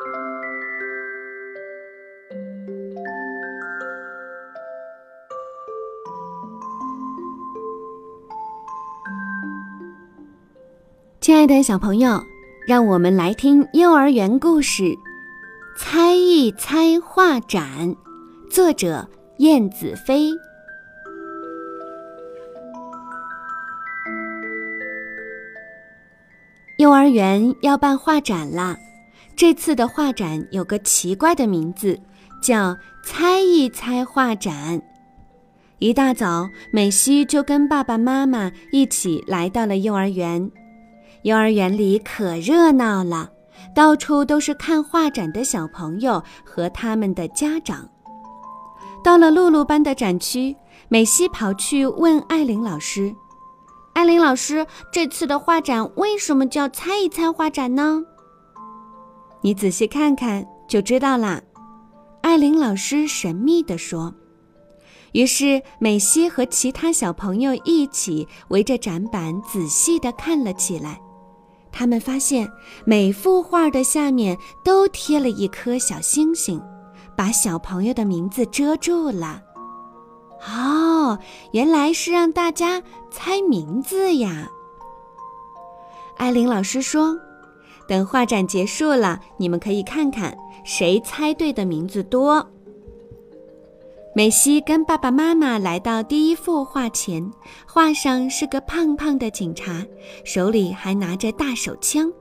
亲爱的小朋友，让我们来听幼儿园故事《猜一猜画展》，作者燕子飞。幼儿园要办画展啦！这次的画展有个奇怪的名字，叫“猜一猜画展”。一大早，美西就跟爸爸妈妈一起来到了幼儿园。幼儿园里可热闹了，到处都是看画展的小朋友和他们的家长。到了露露班的展区，美西跑去问艾琳老师：“艾琳老师，这次的画展为什么叫‘猜一猜画展’呢？”你仔细看看就知道啦。”艾琳老师神秘地说。于是，美西和其他小朋友一起围着展板仔细地看了起来。他们发现每幅画的下面都贴了一颗小星星，把小朋友的名字遮住了。哦，原来是让大家猜名字呀！艾琳老师说：“等画展结束了，你们可以看看谁猜对的名字多。”美西跟爸爸妈妈来到第一幅画前，画上是个胖胖的警察，手里还拿着大手枪。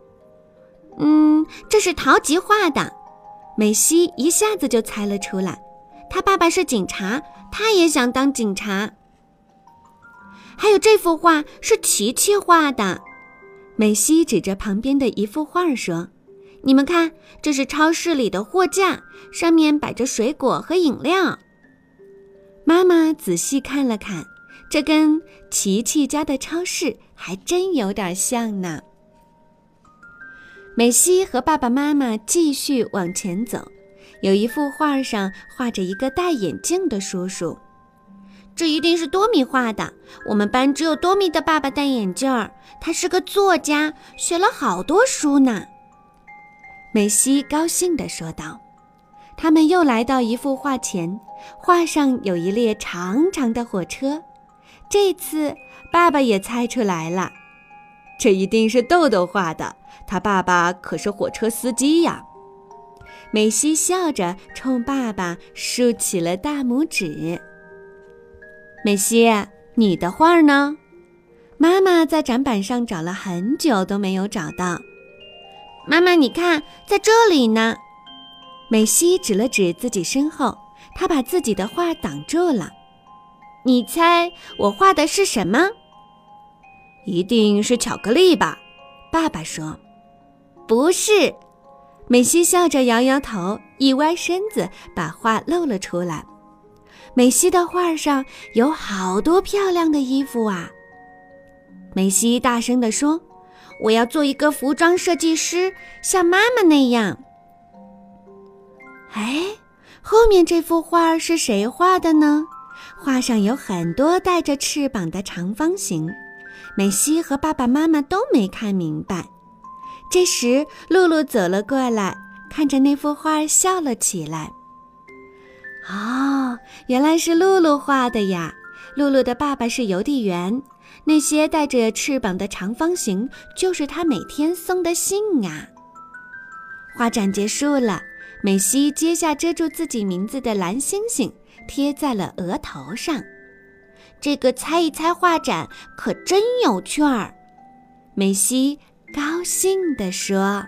嗯，这是陶吉画的。美西一下子就猜了出来，他爸爸是警察，他也想当警察。还有这幅画是琪琪画的。美西指着旁边的一幅画说：“你们看，这是超市里的货架，上面摆着水果和饮料。”妈妈仔细看了看，这跟琪琪家的超市还真有点像呢。美西和爸爸妈妈继续往前走，有一幅画上画着一个戴眼镜的叔叔，这一定是多米画的。我们班只有多米的爸爸戴眼镜儿，他是个作家，写了好多书呢。美西高兴地说道。他们又来到一幅画前，画上有一列长长的火车。这次爸爸也猜出来了，这一定是豆豆画的。他爸爸可是火车司机呀！美西笑着冲爸爸竖起了大拇指。美西，你的画呢？妈妈在展板上找了很久都没有找到。妈妈，你看，在这里呢。美西指了指自己身后，他把自己的画挡住了。你猜我画的是什么？一定是巧克力吧？爸爸说。不是。美西笑着摇摇头，一歪身子，把画露了出来。美西的画上有好多漂亮的衣服啊！美西大声地说：“我要做一个服装设计师，像妈妈那样。”哎，后面这幅画是谁画的呢？画上有很多带着翅膀的长方形，美西和爸爸妈妈都没看明白。这时，露露走了过来，看着那幅画笑了起来。哦，原来是露露画的呀！露露的爸爸是邮递员，那些带着翅膀的长方形就是他每天送的信啊。画展结束了。美西揭下遮住自己名字的蓝星星，贴在了额头上。这个猜一猜画展可真有趣儿，美西高兴地说。